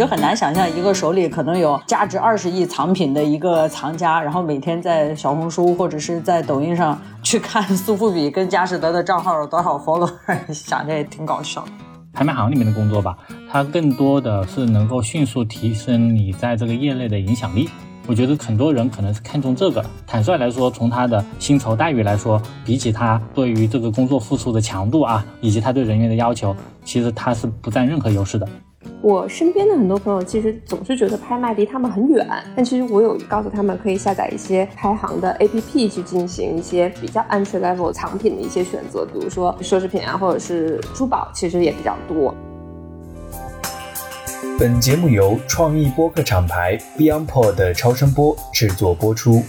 就很难想象一个手里可能有价值二十亿藏品的一个藏家，然后每天在小红书或者是在抖音上去看苏富比跟佳士得的账号有多少 follower，想着也挺搞笑。拍卖行里面的工作吧，它更多的是能够迅速提升你在这个业内的影响力。我觉得很多人可能是看重这个。坦率来说，从他的薪酬待遇来说，比起他对于这个工作付出的强度啊，以及他对人员的要求，其实他是不占任何优势的。我身边的很多朋友其实总是觉得拍卖离他们很远，但其实我有告诉他们可以下载一些拍行的 APP 去进行一些比较 entry level 藏品的一些选择，比如说奢侈品啊，或者是珠宝，其实也比较多。本节目由创意播客厂牌 BeyondPod 的超声波制作播出。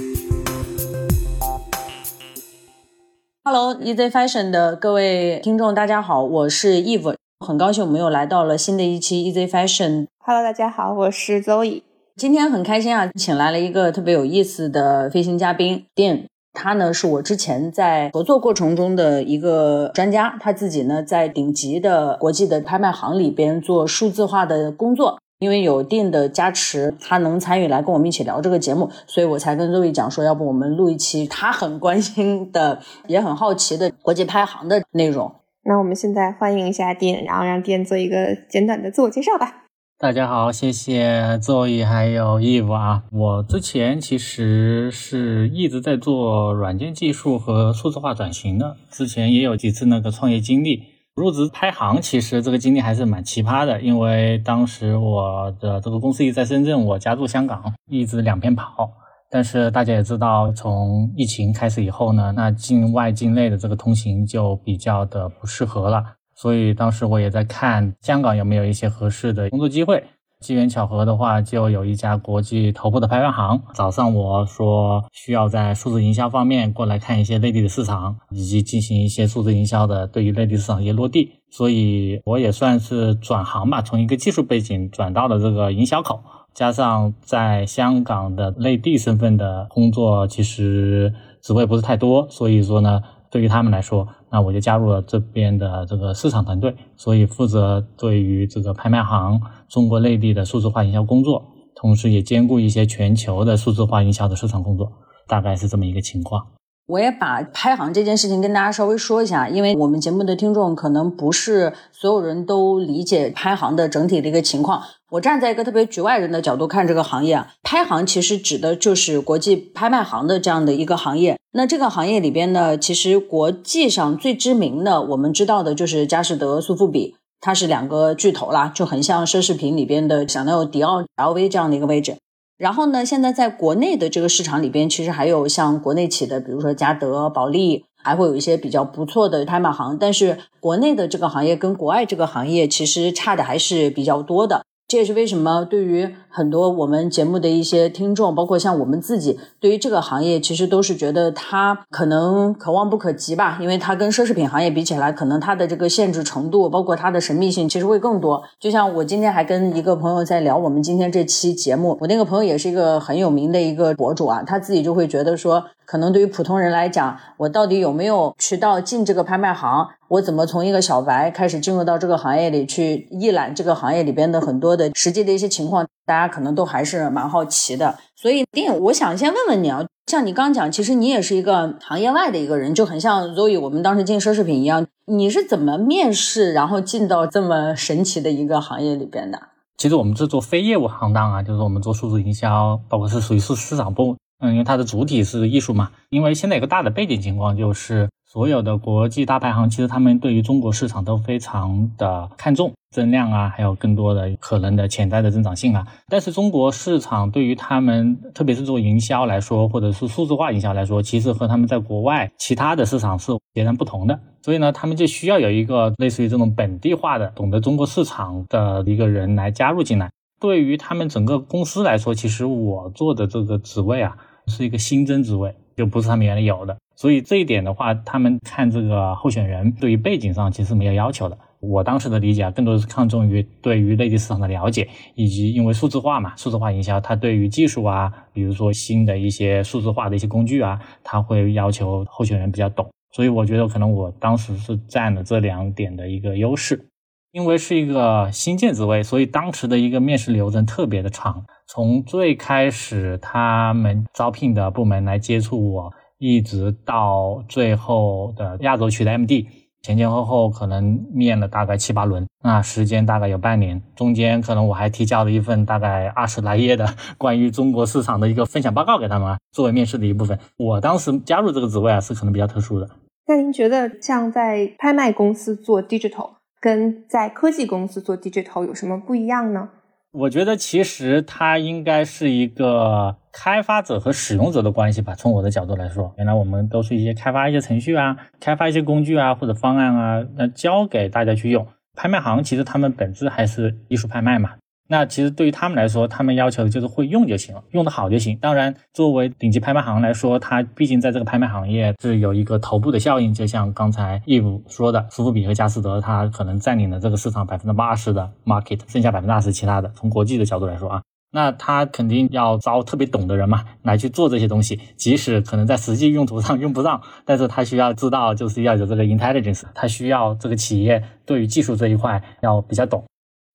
Hello，Easy Fashion 的各位听众，大家好，我是 Eve，很高兴我们又来到了新的一期 Easy Fashion。Hello，大家好，我是 Zoe，今天很开心啊，请来了一个特别有意思的飞行嘉宾 Dean。他呢是我之前在合作过程中的一个专家，他自己呢在顶级的国际的拍卖行里边做数字化的工作。因为有 dan 的加持，他能参与来跟我们一起聊这个节目，所以我才跟 Zoe 讲说，要不我们录一期他很关心的、也很好奇的国际拍行的内容。那我们现在欢迎一下店，然后让店做一个简短的自我介绍吧。大家好，谢谢 Zoe 还有 Eve 啊，我之前其实是一直在做软件技术和数字化转型的，之前也有几次那个创业经历。入职拍行，其实这个经历还是蛮奇葩的，因为当时我的这个公司一直在深圳，我家住香港，一直两边跑。但是大家也知道，从疫情开始以后呢，那境外境内的这个通行就比较的不适合了。所以当时我也在看香港有没有一些合适的工作机会。机缘巧合的话，就有一家国际头部的拍卖行找上我说，需要在数字营销方面过来看一些内地的市场，以及进行一些数字营销的对于内地市场一些落地。所以我也算是转行吧，从一个技术背景转到了这个营销口，加上在香港的内地身份的工作，其实职位不是太多，所以说呢。对于他们来说，那我就加入了这边的这个市场团队，所以负责对于这个拍卖行中国内地的数字化营销工作，同时也兼顾一些全球的数字化营销的市场工作，大概是这么一个情况。我也把拍行这件事情跟大家稍微说一下，因为我们节目的听众可能不是所有人都理解拍行的整体的一个情况。我站在一个特别局外人的角度看这个行业啊，拍行其实指的就是国际拍卖行的这样的一个行业。那这个行业里边呢，其实国际上最知名的，我们知道的就是佳士得、苏富比，它是两个巨头啦，就很像奢侈品里边的，想到有迪奥、LV 这样的一个位置。然后呢，现在在国内的这个市场里边，其实还有像国内企的，比如说嘉德、保利，还会有一些比较不错的拍卖行。但是国内的这个行业跟国外这个行业其实差的还是比较多的。这也是为什么对于很多我们节目的一些听众，包括像我们自己，对于这个行业其实都是觉得它可能可望不可及吧，因为它跟奢侈品行业比起来，可能它的这个限制程度，包括它的神秘性，其实会更多。就像我今天还跟一个朋友在聊我们今天这期节目，我那个朋友也是一个很有名的一个博主啊，他自己就会觉得说。可能对于普通人来讲，我到底有没有渠道进这个拍卖行？我怎么从一个小白开始进入到这个行业里去一览这个行业里边的很多的实际的一些情况？大家可能都还是蛮好奇的。所以，丁，我想先问问你啊，像你刚讲，其实你也是一个行业外的一个人，就很像 Zoe 我们当时进奢侈品一样。你是怎么面试，然后进到这么神奇的一个行业里边的？其实我们是做非业务行当啊，就是我们做数字营销，包括是属于市市场部。嗯，因为它的主体是艺术嘛。因为现在有个大的背景情况，就是所有的国际大排行，其实他们对于中国市场都非常的看重增量啊，还有更多的可能的潜在的增长性啊。但是中国市场对于他们，特别是做营销来说，或者是数字化营销来说，其实和他们在国外其他的市场是截然不同的。所以呢，他们就需要有一个类似于这种本地化的、懂得中国市场的一个人来加入进来。对于他们整个公司来说，其实我做的这个职位啊。是一个新增职位，就不是他们原来有的，所以这一点的话，他们看这个候选人对于背景上其实没有要求的。我当时的理解啊，更多的是看重于对于内地市场的了解，以及因为数字化嘛，数字化营销，它对于技术啊，比如说新的一些数字化的一些工具啊，它会要求候选人比较懂。所以我觉得可能我当时是占了这两点的一个优势。因为是一个新建职位，所以当时的一个面试流程特别的长。从最开始他们招聘的部门来接触我，一直到最后的亚洲区的 MD，前前后后可能面了大概七八轮，那时间大概有半年。中间可能我还提交了一份大概二十来页的关于中国市场的一个分享报告给他们，作为面试的一部分。我当时加入这个职位啊，是可能比较特殊的。那您觉得像在拍卖公司做 digital，跟在科技公司做 digital 有什么不一样呢？我觉得其实它应该是一个开发者和使用者的关系吧。从我的角度来说，原来我们都是一些开发一些程序啊，开发一些工具啊或者方案啊，那交给大家去用。拍卖行其实他们本质还是艺术拍卖嘛。那其实对于他们来说，他们要求的就是会用就行了，用得好就行。当然，作为顶级拍卖行来说，它毕竟在这个拍卖行业是有一个头部的效应，就像刚才 Eve 说的，苏富比和佳士得，它可能占领了这个市场百分之八十的 market，剩下百分之二十其他的。从国际的角度来说啊，那他肯定要招特别懂的人嘛，来去做这些东西。即使可能在实际用途上 用不上，但是他需要知道，就是要有这个 intelligence，他需要这个企业对于技术这一块要比较懂。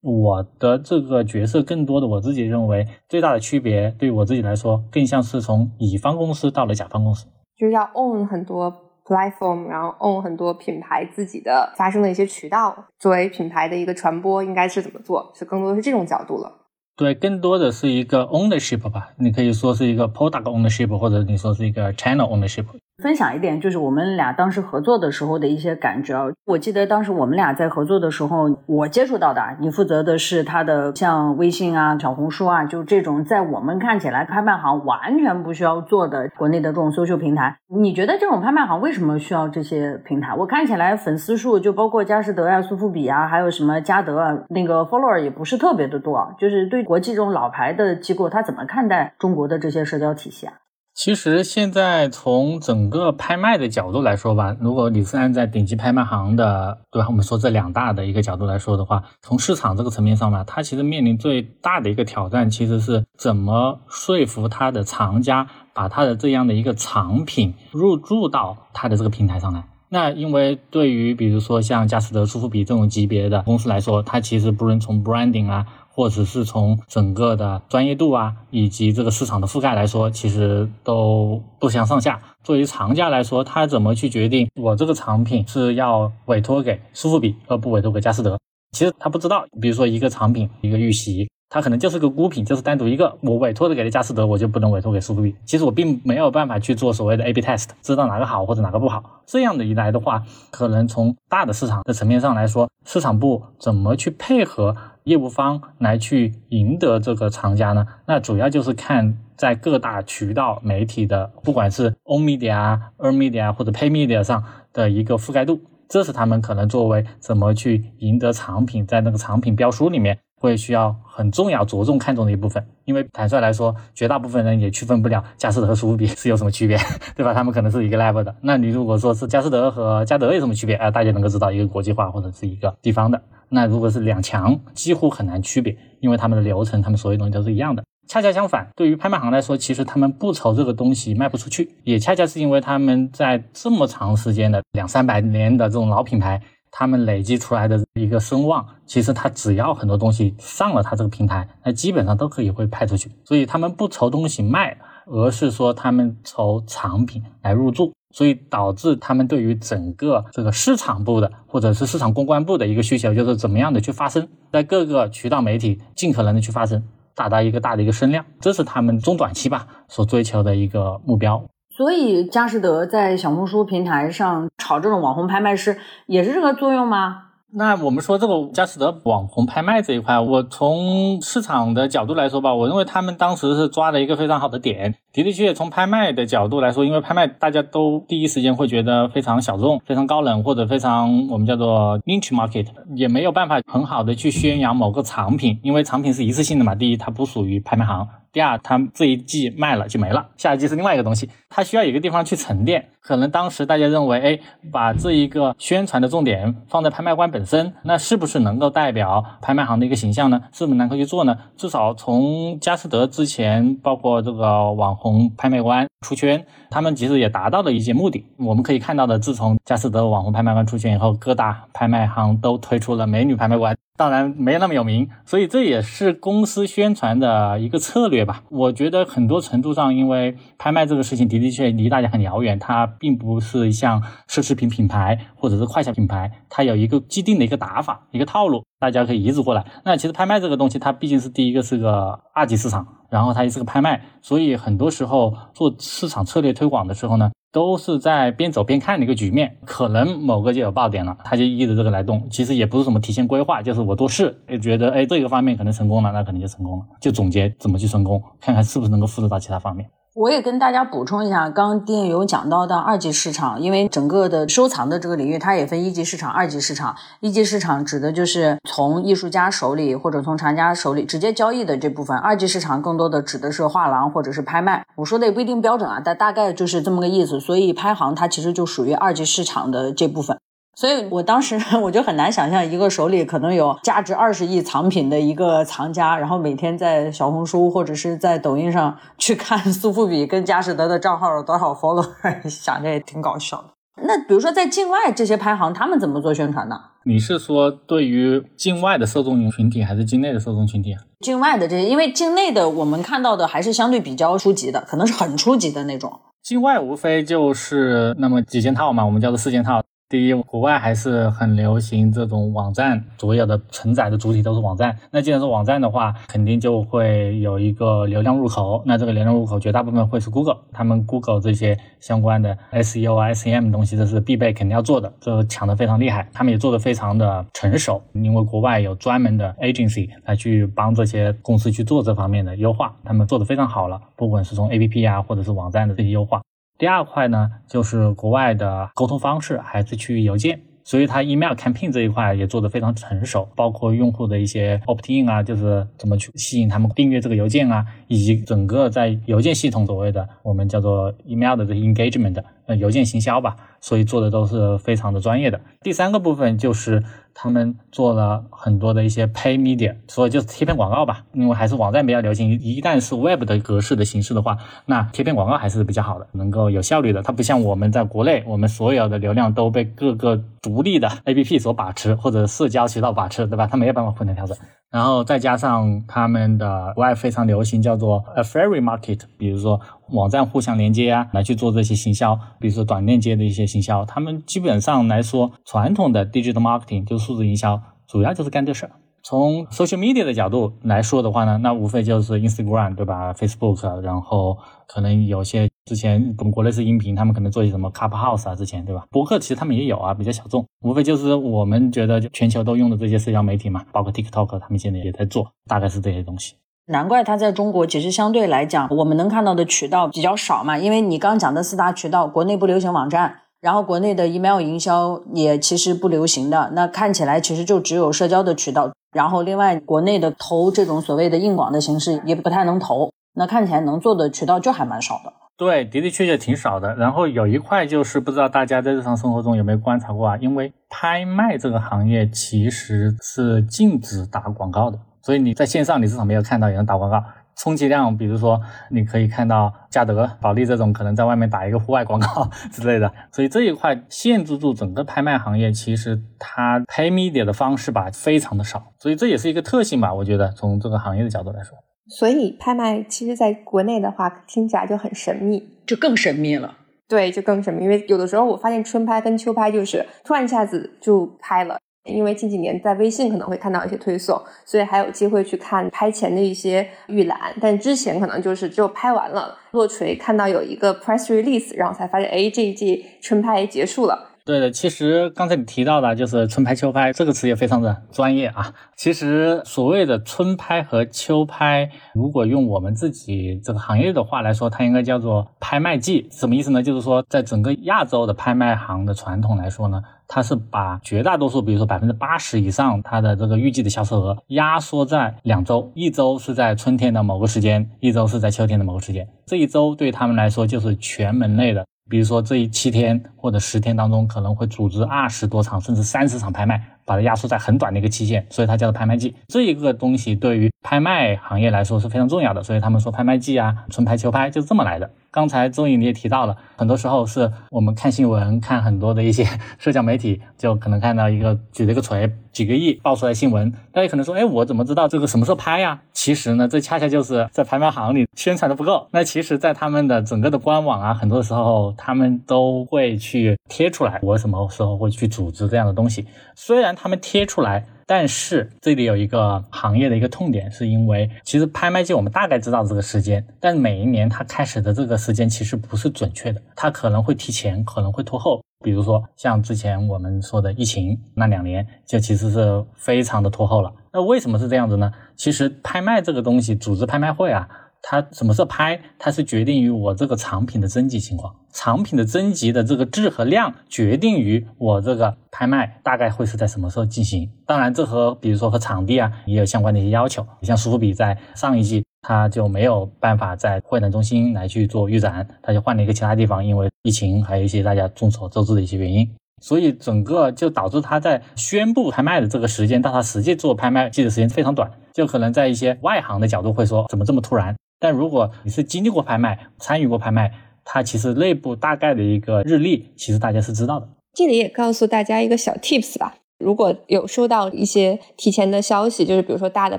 我的这个角色更多的，我自己认为最大的区别，对于我自己来说，更像是从乙方公司到了甲方公司，就是要 own 很多 platform，然后 own 很多品牌自己的发生的一些渠道，作为品牌的一个传播，应该是怎么做？是更多的是这种角度了。对，更多的是一个 ownership 吧，你可以说是一个 product ownership，或者你说是一个 channel ownership。分享一点，就是我们俩当时合作的时候的一些感觉啊。我记得当时我们俩在合作的时候，我接触到的，你负责的是他的像微信啊、小红书啊，就这种在我们看起来拍卖行完全不需要做的国内的这种搜秀平台。你觉得这种拍卖行为什么需要这些平台？我看起来粉丝数就包括佳士得啊、苏富比啊，还有什么嘉德啊，那个 follower 也不是特别的多。就是对国际这种老牌的机构，他怎么看待中国的这些社交体系啊？其实现在从整个拍卖的角度来说吧，如果你是按在顶级拍卖行的，对吧？我们说这两大的一个角度来说的话，从市场这个层面上嘛，它其实面临最大的一个挑战，其实是怎么说服它的藏家把它的这样的一个藏品入驻到它的这个平台上来。那因为对于比如说像佳士得、苏富比这种级别的公司来说，它其实不论从 branding 啊。或者是从整个的专业度啊，以及这个市场的覆盖来说，其实都不相上下。作为厂家来说，他怎么去决定我这个产品是要委托给苏富比，而不委托给佳士得？其实他不知道。比如说一个产品，一个预习，它可能就是个孤品，就是单独一个，我委托的给了佳士得，我就不能委托给苏富比。其实我并没有办法去做所谓的 A/B test，知道哪个好或者哪个不好。这样的一来的话，可能从大的市场的层面上来说，市场部怎么去配合？业务方来去赢得这个厂家呢？那主要就是看在各大渠道媒体的，不管是 On Media 啊、Earn Media 或者 Pay Media 上的一个覆盖度，这是他们可能作为怎么去赢得藏品，在那个藏品标书里面会需要很重要、着重看重的一部分。因为坦率来说，绝大部分人也区分不了佳士得和苏富比是有什么区别，对吧？他们可能是一个 level 的。那你如果说是佳士得和嘉德有什么区别啊？大家能够知道一个国际化或者是一个地方的。那如果是两强，几乎很难区别，因为他们的流程，他们所有东西都是一样的。恰恰相反，对于拍卖行来说，其实他们不愁这个东西卖不出去，也恰恰是因为他们在这么长时间的两三百年的这种老品牌，他们累积出来的一个声望，其实他只要很多东西上了他这个平台，那基本上都可以会派出去。所以他们不愁东西卖，而是说他们愁藏品来入驻。所以导致他们对于整个这个市场部的或者是市场公关部的一个需求，就是怎么样的去发声，在各个渠道媒体尽可能的去发声，达到一个大的一个声量，这是他们中短期吧所追求的一个目标。所以佳士得在小红书平台上炒这种网红拍卖师，也是这个作用吗？那我们说这个佳士得网红拍卖这一块，我从市场的角度来说吧，我认为他们当时是抓了一个非常好的点。的的确确，从拍卖的角度来说，因为拍卖大家都第一时间会觉得非常小众、非常高冷，或者非常我们叫做 niche market，也没有办法很好的去宣扬某个藏品，因为藏品是一次性的嘛。第一，它不属于拍卖行。第二，它这一季卖了就没了，下一季是另外一个东西，它需要一个地方去沉淀。可能当时大家认为，哎，把这一个宣传的重点放在拍卖官本身，那是不是能够代表拍卖行的一个形象呢？是不是能够去做呢？至少从佳士得之前，包括这个网红拍卖官出圈，他们其实也达到了一些目的。我们可以看到的，自从佳士得网红拍卖官出圈以后，各大拍卖行都推出了美女拍卖官。当然没那么有名，所以这也是公司宣传的一个策略吧。我觉得很多程度上，因为拍卖这个事情的的确离大家很遥远，它并不是像奢侈品品牌或者是快消品牌，它有一个既定的一个打法、一个套路，大家可以移植过来。那其实拍卖这个东西，它毕竟是第一个是个二级市场，然后它也是个拍卖，所以很多时候做市场策略推广的时候呢。都是在边走边看的一个局面，可能某个就有爆点了，他就依着这个来动。其实也不是什么提前规划，就是我多试，也觉得哎这个方面可能成功了，那可能就成功了，就总结怎么去成功，看看是不是能够复制到其他方面。我也跟大家补充一下，刚刚丁有讲到的二级市场，因为整个的收藏的这个领域，它也分一级市场、二级市场。一级市场指的就是从艺术家手里或者从藏家手里直接交易的这部分，二级市场更多的指的是画廊或者是拍卖。我说的也不一定标准啊，但大概就是这么个意思。所以拍行它其实就属于二级市场的这部分。所以我当时 我就很难想象一个手里可能有价值二十亿藏品的一个藏家，然后每天在小红书或者是在抖音上 去看苏富比跟佳士得的账号有多少 follow，想着也挺搞笑的。那比如说在境外这些拍行，他们怎么做宣传呢？你是说对于境外的受众群体，还是境内的受众群体啊？境外的这些，因为境内的我们看到的还是相对比较初级的，可能是很初级的那种。境外无非就是那么几件套嘛，我们叫做四件套。第一，国外还是很流行这种网站，所有的承载的主体都是网站。那既然是网站的话，肯定就会有一个流量入口。那这个流量入口绝大部分会是 Google，他们 Google 这些相关的 SEO、SEM 东西，这是必备，肯定要做的，这抢的非常厉害。他们也做的非常的成熟，因为国外有专门的 agency 来去帮这些公司去做这方面的优化，他们做的非常好了，不管是从 APP 啊，或者是网站的这些优化。第二块呢，就是国外的沟通方式还是去邮件，所以它 email campaign 这一块也做得非常成熟，包括用户的一些 opt in 啊，就是怎么去吸引他们订阅这个邮件啊，以及整个在邮件系统所谓的我们叫做 email 的这 engagement 呃邮件行销吧，所以做的都是非常的专业的。第三个部分就是。他们做了很多的一些 pay media，所以就是贴片广告吧，因为还是网站比较流行。一旦是 web 的格式的形式的话，那贴片广告还是比较好的，能够有效率的。它不像我们在国内，我们所有的流量都被各个独立的 app 所把持，或者社交渠道把持，对吧？它没有办法混合调整。然后再加上他们的国外非常流行叫做 a fairy market，比如说网站互相连接啊，来去做这些行销，比如说短链接的一些行销。他们基本上来说，传统的 digital marketing 就是数字营销，主要就是干这事儿。从 social media 的角度来说的话呢，那无非就是 Instagram 对吧，Facebook，然后可能有些之前我们国内是音频，他们可能做一些什么 c u p House 啊，之前对吧？博客其实他们也有啊，比较小众，无非就是我们觉得全球都用的这些社交媒体嘛，包括 TikTok，他们现在也在做，大概是这些东西。难怪它在中国其实相对来讲，我们能看到的渠道比较少嘛，因为你刚讲的四大渠道，国内不流行网站。然后国内的 email 营销也其实不流行的，那看起来其实就只有社交的渠道。然后另外国内的投这种所谓的硬广的形式也不太能投，那看起来能做的渠道就还蛮少的。对，的的确确挺少的。然后有一块就是不知道大家在日常生活中有没有观察过啊？因为拍卖这个行业其实是禁止打广告的，所以你在线上你至少没有看到有人打广告。充其量，比如说，你可以看到嘉德、保利这种可能在外面打一个户外广告 之类的，所以这一块限制住整个拍卖行业，其实它 pay media 的方式吧，非常的少，所以这也是一个特性吧，我觉得从这个行业的角度来说。所以拍卖其实在国内的话，听起来就很神秘，就更神秘了。对，就更神秘，因为有的时候我发现春拍跟秋拍就是突然一下子就拍了。因为近几年在微信可能会看到一些推送，所以还有机会去看拍前的一些预览。但之前可能就是只有拍完了落锤，看到有一个 press release，然后才发现，哎，这一季春拍结束了。对的，其实刚才你提到的，就是春拍、秋拍这个词也非常的专业啊。其实所谓的春拍和秋拍，如果用我们自己这个行业的话来说，它应该叫做拍卖季。什么意思呢？就是说，在整个亚洲的拍卖行的传统来说呢，它是把绝大多数，比如说百分之八十以上，它的这个预计的销售额压缩在两周，一周是在春天的某个时间，一周是在秋天的某个时间。这一周对他们来说就是全门类的。比如说这一七天或者十天当中，可能会组织二十多场甚至三十场拍卖，把它压缩在很短的一个期限，所以它叫做拍卖季。这一个东西对于拍卖行业来说是非常重要的，所以他们说拍卖季啊，春拍秋拍就是这么来的。刚才周颖你也提到了，很多时候是我们看新闻，看很多的一些 社交媒体，就可能看到一个举了一个锤，几个亿爆出来新闻，大家可能说，哎，我怎么知道这个什么时候拍呀？其实呢，这恰恰就是在拍卖行里宣传的不够。那其实，在他们的整个的官网啊，很多时候他们都会去贴出来，我什么时候会去组织这样的东西。虽然他们贴出来。但是这里有一个行业的一个痛点，是因为其实拍卖界我们大概知道这个时间，但每一年它开始的这个时间其实不是准确的，它可能会提前，可能会拖后。比如说像之前我们说的疫情那两年，就其实是非常的拖后了。那为什么是这样子呢？其实拍卖这个东西，组织拍卖会啊。它什么时候拍？它是决定于我这个藏品的征集情况，藏品的征集的这个质和量决定于我这个拍卖大概会是在什么时候进行。当然，这和比如说和场地啊也有相关的一些要求。你像苏富比在上一季，它就没有办法在会展中心来去做预展，它就换了一个其他地方，因为疫情还有一些大家众所周知的一些原因，所以整个就导致它在宣布拍卖的这个时间到它实际做拍卖季的时间非常短，就可能在一些外行的角度会说，怎么这么突然？但如果你是经历过拍卖、参与过拍卖，它其实内部大概的一个日历，其实大家是知道的。这里也告诉大家一个小 tips 吧。如果有收到一些提前的消息，就是比如说大的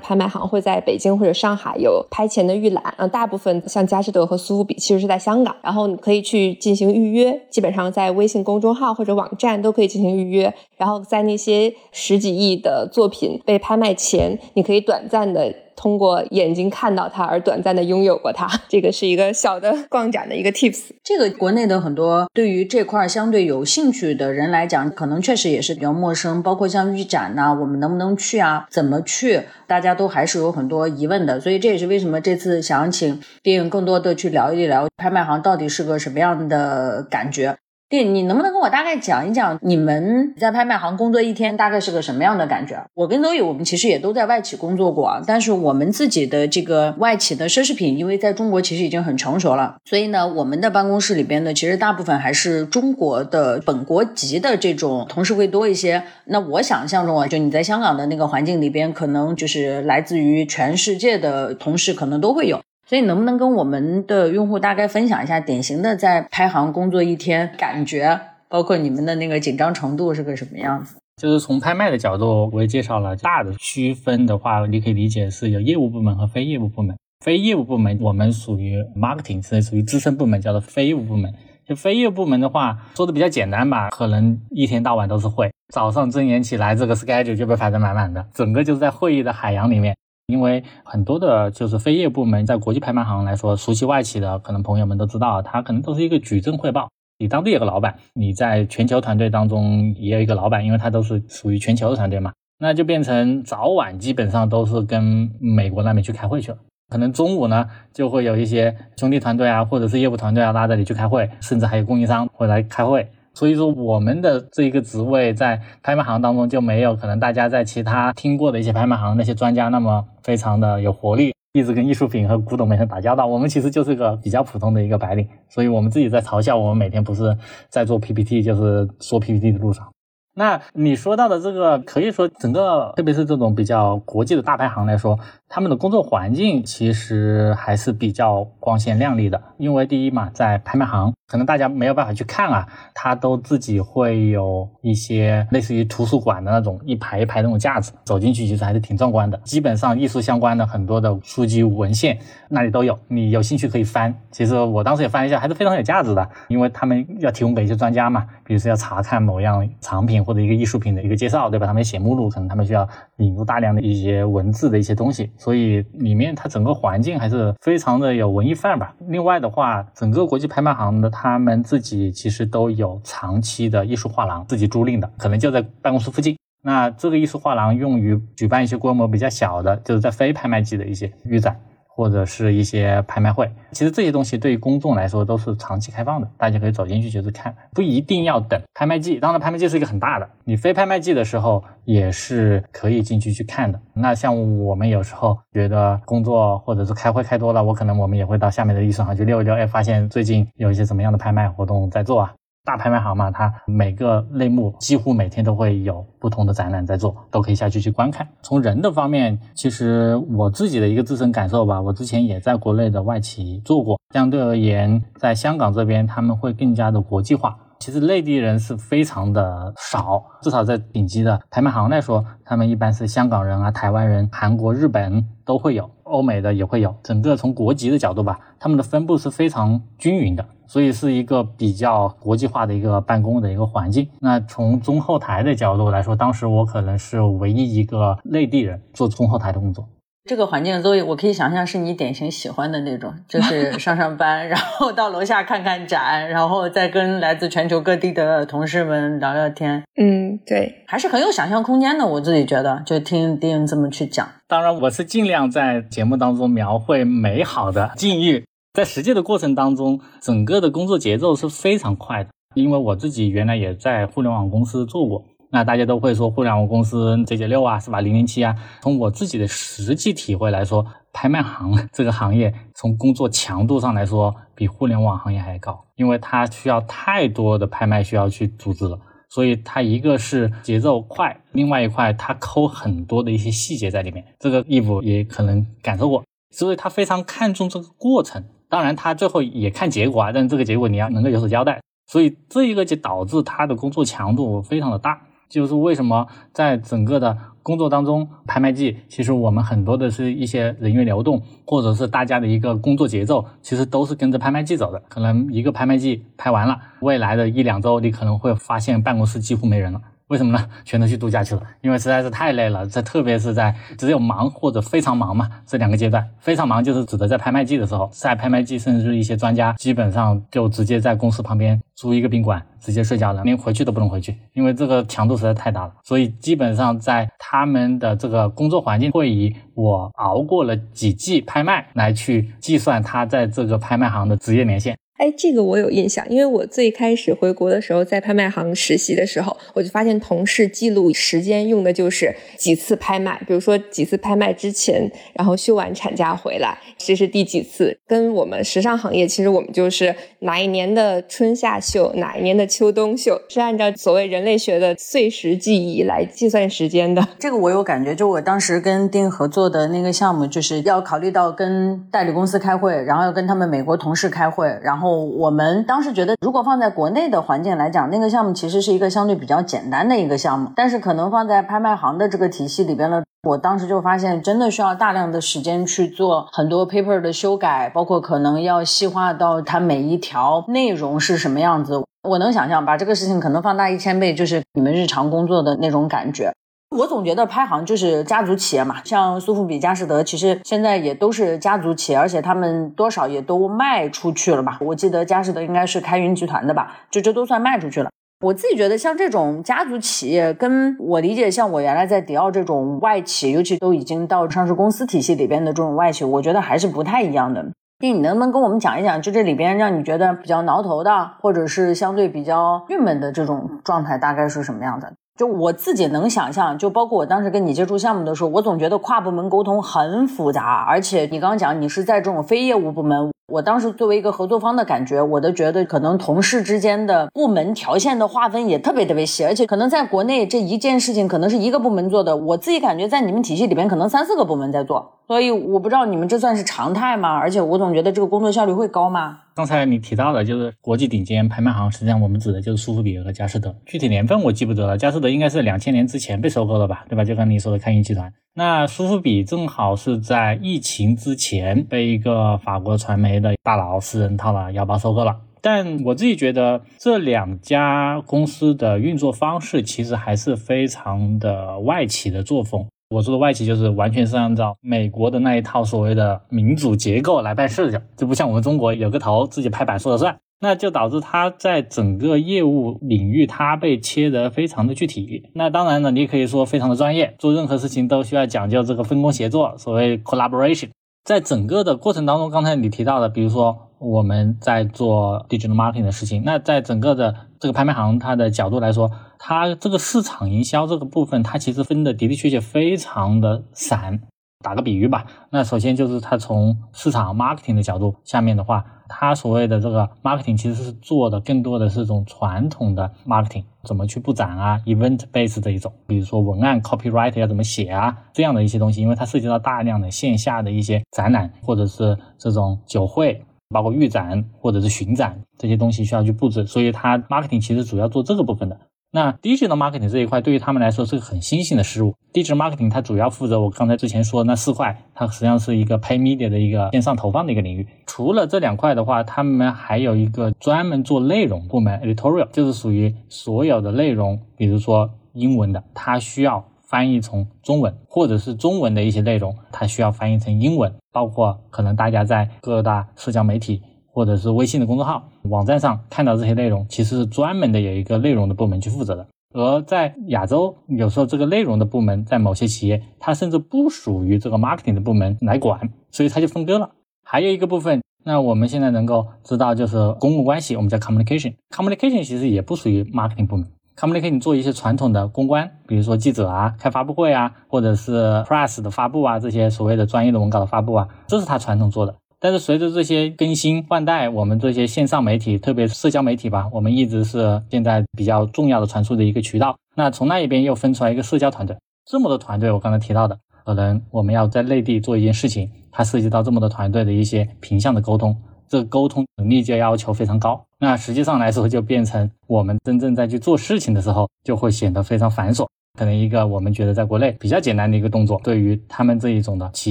拍卖行会在北京或者上海有拍前的预览，嗯，大部分像佳士得和苏富比其实是在香港，然后你可以去进行预约，基本上在微信公众号或者网站都可以进行预约，然后在那些十几亿的作品被拍卖前，你可以短暂的。通过眼睛看到它而短暂的拥有过它，这个是一个小的逛展的一个 tips。这个国内的很多对于这块相对有兴趣的人来讲，可能确实也是比较陌生。包括像预展呐，我们能不能去啊？怎么去？大家都还是有很多疑问的。所以这也是为什么这次想请电影更多的去聊一聊拍卖行到底是个什么样的感觉。对，你能不能跟我大概讲一讲你们在拍卖行工作一天大概是个什么样的感觉？我跟周宇，我们其实也都在外企工作过，但是我们自己的这个外企的奢侈品，因为在中国其实已经很成熟了，所以呢，我们的办公室里边呢，其实大部分还是中国的本国籍的这种同事会多一些。那我想象中啊，就你在香港的那个环境里边，可能就是来自于全世界的同事，可能都会有。所以能不能跟我们的用户大概分享一下典型的在拍行工作一天感觉，包括你们的那个紧张程度是个什么样子？就是从拍卖的角度，我也介绍了大的区分的话，你可以理解是有业务部门和非业务部门。非业务部门我们属于 marketing，是属于资深部门，叫做非业务部门。就非业务部门的话，说的比较简单吧，可能一天到晚都是会，早上睁眼起来，这个 schedule 就被排得满满的，整个就是在会议的海洋里面。因为很多的就是非业部门，在国际拍卖行来说，熟悉外企的可能朋友们都知道，它可能都是一个矩阵汇报。你当地有个老板，你在全球团队当中也有一个老板，因为他都是属于全球的团队嘛，那就变成早晚基本上都是跟美国那边去开会去了。可能中午呢，就会有一些兄弟团队啊，或者是业务团队啊拉着你去开会，甚至还有供应商会来开会。所以说，我们的这一个职位在拍卖行当中就没有可能大家在其他听过的一些拍卖行那些专家那么非常的有活力，一直跟艺术品和古董美人打交道。我们其实就是一个比较普通的一个白领，所以我们自己在嘲笑我们每天不是在做 PPT，就是说 PPT 的路上。那你说到的这个，可以说整个，特别是这种比较国际的大牌行来说，他们的工作环境其实还是比较光鲜亮丽的。因为第一嘛，在拍卖行，可能大家没有办法去看啊，他都自己会有一些类似于图书馆的那种一排一排那种架子，走进去其实还是挺壮观的。基本上艺术相关的很多的书籍文献那里都有，你有兴趣可以翻。其实我当时也翻一下，还是非常有价值的，因为他们要提供给一些专家嘛，比如说要查看某样藏品。或者一个艺术品的一个介绍，对吧？他们写目录，可能他们需要引入大量的一些文字的一些东西。所以里面它整个环境还是非常的有文艺范吧。另外的话，整个国际拍卖行的他们自己其实都有长期的艺术画廊，自己租赁的，可能就在办公室附近。那这个艺术画廊用于举办一些规模比较小的，就是在非拍卖季的一些预展。或者是一些拍卖会，其实这些东西对于公众来说都是长期开放的，大家可以走进去就是看，不一定要等拍卖季。当然，拍卖季是一个很大的，你非拍卖季的时候也是可以进去去看的。那像我们有时候觉得工作或者是开会开多了，我可能我们也会到下面的艺术行去溜一溜，哎，发现最近有一些怎么样的拍卖活动在做啊。大拍卖行嘛，它每个类目几乎每天都会有不同的展览在做，都可以下去去观看。从人的方面，其实我自己的一个自身感受吧，我之前也在国内的外企做过，相对而言，在香港这边他们会更加的国际化。其实内地人是非常的少，至少在顶级的拍卖行来说，他们一般是香港人啊、台湾人、韩国、日本都会有，欧美的也会有。整个从国籍的角度吧，他们的分布是非常均匀的，所以是一个比较国际化的一个办公的一个环境。那从中后台的角度来说，当时我可能是唯一一个内地人做中后台的工作。这个环境，所以我可以想象是你典型喜欢的那种，就是 上上班，然后到楼下看看展，然后再跟来自全球各地的同事们聊聊天。嗯，对，还是很有想象空间的。我自己觉得，就听丁这么去讲。当然，我是尽量在节目当中描绘美好的境遇，在实际的过程当中，整个的工作节奏是非常快的，因为我自己原来也在互联网公司做过。那大家都会说互联网公司 J J 六啊，是吧？零零七啊。从我自己的实际体会来说，拍卖行这个行业从工作强度上来说，比互联网行业还高，因为它需要太多的拍卖需要去组织了。所以它一个是节奏快，另外一块它抠很多的一些细节在里面。这个义务也可能感受过，所以他非常看重这个过程。当然，他最后也看结果啊，但这个结果你要能够有所交代。所以这一个就导致他的工作强度非常的大。就是为什么在整个的工作当中，拍卖季其实我们很多的是一些人员流动，或者是大家的一个工作节奏，其实都是跟着拍卖季走的。可能一个拍卖季拍完了，未来的一两周，你可能会发现办公室几乎没人了。为什么呢？全都去度假去了，因为实在是太累了。这特别是在只有忙或者非常忙嘛，这两个阶段，非常忙就是指的在拍卖季的时候，在拍卖季，甚至一些专家基本上就直接在公司旁边租一个宾馆，直接睡觉了，连回去都不能回去，因为这个强度实在太大了。所以基本上在他们的这个工作环境，会以我熬过了几季拍卖来去计算他在这个拍卖行的职业年限。哎，这个我有印象，因为我最开始回国的时候，在拍卖行实习的时候，我就发现同事记录时间用的就是几次拍卖，比如说几次拍卖之前，然后休完产假回来，这是第几次。跟我们时尚行业，其实我们就是哪一年的春夏秀，哪一年的秋冬秀，是按照所谓人类学的碎石记忆来计算时间的。这个我有感觉，就我当时跟丁合作的那个项目，就是要考虑到跟代理公司开会，然后要跟他们美国同事开会，然后。我们当时觉得，如果放在国内的环境来讲，那个项目其实是一个相对比较简单的一个项目。但是可能放在拍卖行的这个体系里边呢，我当时就发现，真的需要大量的时间去做很多 paper 的修改，包括可能要细化到它每一条内容是什么样子。我能想象，把这个事情可能放大一千倍，就是你们日常工作的那种感觉。我总觉得拍行就是家族企业嘛，像苏富比、佳士得，其实现在也都是家族企业，而且他们多少也都卖出去了吧？我记得佳士得应该是开云集团的吧，就这都算卖出去了。我自己觉得，像这种家族企业，跟我理解，像我原来在迪奥这种外企，尤其都已经到上市公司体系里边的这种外企，我觉得还是不太一样的。丁，你能不能跟我们讲一讲，就这里边让你觉得比较挠头的，或者是相对比较郁闷的这种状态，大概是什么样的？就我自己能想象，就包括我当时跟你接触项目的时候，我总觉得跨部门沟通很复杂，而且你刚刚讲你是在这种非业务部门。我当时作为一个合作方的感觉，我都觉得可能同事之间的部门条线的划分也特别特别细，而且可能在国内这一件事情可能是一个部门做的，我自己感觉在你们体系里边可能三四个部门在做，所以我不知道你们这算是常态吗？而且我总觉得这个工作效率会高吗？刚才你提到的就是国际顶尖拍卖行，实际上我们指的就是苏富比和佳士得，具体年份我记不得了，佳士得应该是两千年之前被收购了吧，对吧？就刚你说的开云集团。那苏富比正好是在疫情之前被一个法国传媒的大佬私人套了腰包收购了，但我自己觉得这两家公司的运作方式其实还是非常的外企的作风。我说的外企就是完全是按照美国的那一套所谓的民主结构来办事的，就不像我们中国有个头自己拍板说了算。那就导致它在整个业务领域，它被切得非常的具体。那当然呢，你也可以说非常的专业，做任何事情都需要讲究这个分工协作，所谓 collaboration。在整个的过程当中，刚才你提到的，比如说我们在做 digital marketing 的事情，那在整个的这个拍卖行它的角度来说，它这个市场营销这个部分，它其实分的的的确确非常的散。打个比喻吧，那首先就是它从市场 marketing 的角度，下面的话，它所谓的这个 marketing 其实是做的更多的是这种传统的 marketing，怎么去布展啊，event base 的一种，比如说文案 copyright 要怎么写啊，这样的一些东西，因为它涉及到大量的线下的一些展览，或者是这种酒会，包括预展或者是巡展这些东西需要去布置，所以它 marketing 其实主要做这个部分的。那 digital marketing 这一块对于他们来说是个很新兴的事物。digital marketing 它主要负责我刚才之前说的那四块，它实际上是一个 pay media 的一个线上投放的一个领域。除了这两块的话，他们还有一个专门做内容部门 editorial，就是属于所有的内容，比如说英文的，它需要翻译成中文，或者是中文的一些内容，它需要翻译成英文，包括可能大家在各大社交媒体。或者是微信的公众号、网站上看到这些内容，其实是专门的有一个内容的部门去负责的。而在亚洲，有时候这个内容的部门在某些企业，它甚至不属于这个 marketing 的部门来管，所以它就分割了。还有一个部分，那我们现在能够知道就是公共关系，我们叫 communication，communication 其实也不属于 marketing 部门，communication 做一些传统的公关，比如说记者啊、开发布会啊，或者是 press 的发布啊，这些所谓的专业的文稿的发布啊，这是他传统做的。但是随着这些更新换代，我们这些线上媒体，特别社交媒体吧，我们一直是现在比较重要的传输的一个渠道。那从那一边又分出来一个社交团队，这么多团队，我刚才提到的，可能我们要在内地做一件事情，它涉及到这么多团队的一些平向的沟通，这沟通能力就要求非常高。那实际上来说，就变成我们真正在去做事情的时候，就会显得非常繁琐。可能一个我们觉得在国内比较简单的一个动作，对于他们这一种的企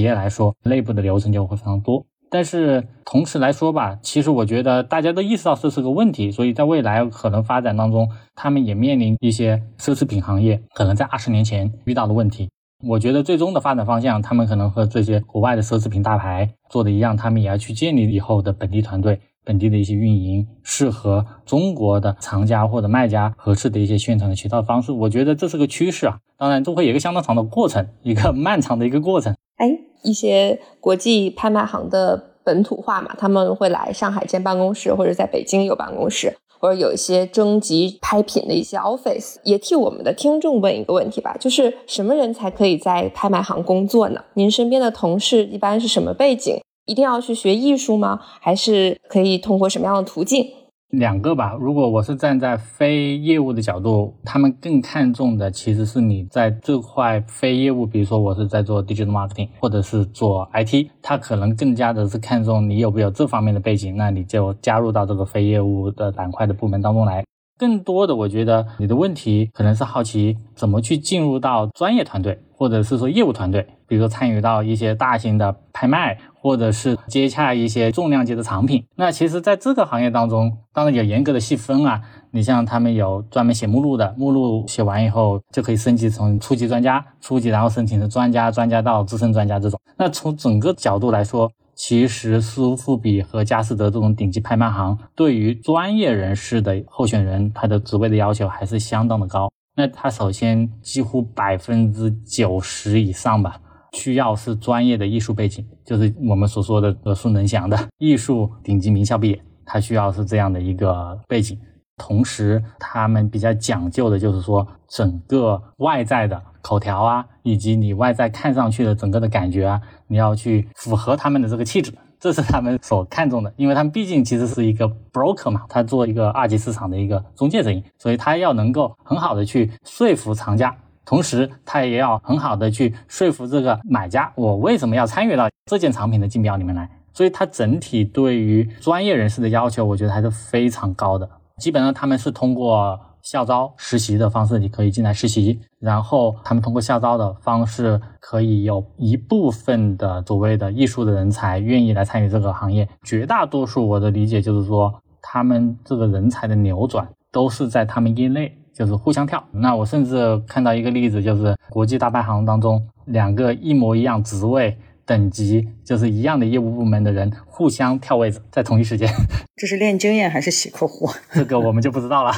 业来说，内部的流程就会非常多。但是同时来说吧，其实我觉得大家都意识到这是个问题，所以在未来可能发展当中，他们也面临一些奢侈品行业可能在二十年前遇到的问题。我觉得最终的发展方向，他们可能和这些国外的奢侈品大牌做的一样，他们也要去建立以后的本地团队、本地的一些运营，适合中国的藏家或者卖家合适的一些宣传的渠道方式。我觉得这是个趋势啊，当然这会有一个相当长的过程，一个 漫长的一个过程。哎。一些国际拍卖行的本土化嘛，他们会来上海建办公室，或者在北京有办公室，或者有一些征集拍品的一些 office。也替我们的听众问一个问题吧，就是什么人才可以在拍卖行工作呢？您身边的同事一般是什么背景？一定要去学艺术吗？还是可以通过什么样的途径？两个吧。如果我是站在非业务的角度，他们更看重的其实是你在这块非业务，比如说我是在做 digital marketing，或者是做 IT，他可能更加的是看重你有没有这方面的背景，那你就加入到这个非业务的板块的部门当中来。更多的，我觉得你的问题可能是好奇怎么去进入到专业团队，或者是说业务团队，比如说参与到一些大型的拍卖，或者是接洽一些重量级的藏品。那其实，在这个行业当中，当然有严格的细分啊。你像他们有专门写目录的，目录写完以后就可以升级成初级专家，初级然后申请成专家，专家到资深专家这种。那从整个角度来说，其实苏富比和佳士得这种顶级拍卖行，对于专业人士的候选人，他的职位的要求还是相当的高。那他首先几乎百分之九十以上吧，需要是专业的艺术背景，就是我们所说的耳熟能详的 艺术顶级名校毕业，他需要是这样的一个背景。同时，他们比较讲究的就是说，整个外在的口条啊，以及你外在看上去的整个的感觉啊，你要去符合他们的这个气质，这是他们所看重的。因为他们毕竟其实是一个 broker 嘛，他做一个二级市场的一个中介生意，所以他要能够很好的去说服藏家，同时他也要很好的去说服这个买家，我为什么要参与到这件藏品的竞标里面来。所以，他整体对于专业人士的要求，我觉得还是非常高的。基本上他们是通过校招实习的方式，你可以进来实习，然后他们通过校招的方式，可以有一部分的所谓的艺术的人才愿意来参与这个行业。绝大多数我的理解就是说，他们这个人才的扭转都是在他们业内，就是互相跳。那我甚至看到一个例子，就是国际大排行当中两个一模一样职位。等级就是一样的业务部门的人互相跳位置，在同一时间，这是练经验还是洗客户？这个我们就不知道了。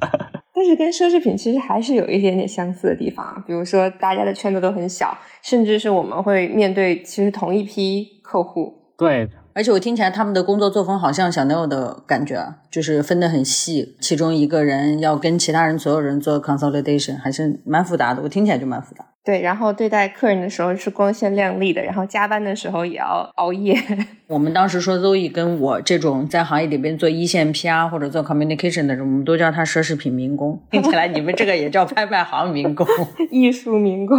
但是跟奢侈品其实还是有一点点相似的地方，比如说大家的圈子都很小，甚至是我们会面对其实同一批客户。对，而且我听起来他们的工作作风好像小 Neil 的感觉，就是分得很细，其中一个人要跟其他人所有人做 consolidation，还是蛮复杂的。我听起来就蛮复杂。对，然后对待客人的时候是光鲜亮丽的，然后加班的时候也要熬夜。我们当时说，Zoe 跟我这种在行业里边做一线 PR 或者做 communication 的人，我们都叫他奢侈品民工。听起来你们这个也叫拍卖行民工、艺术民工。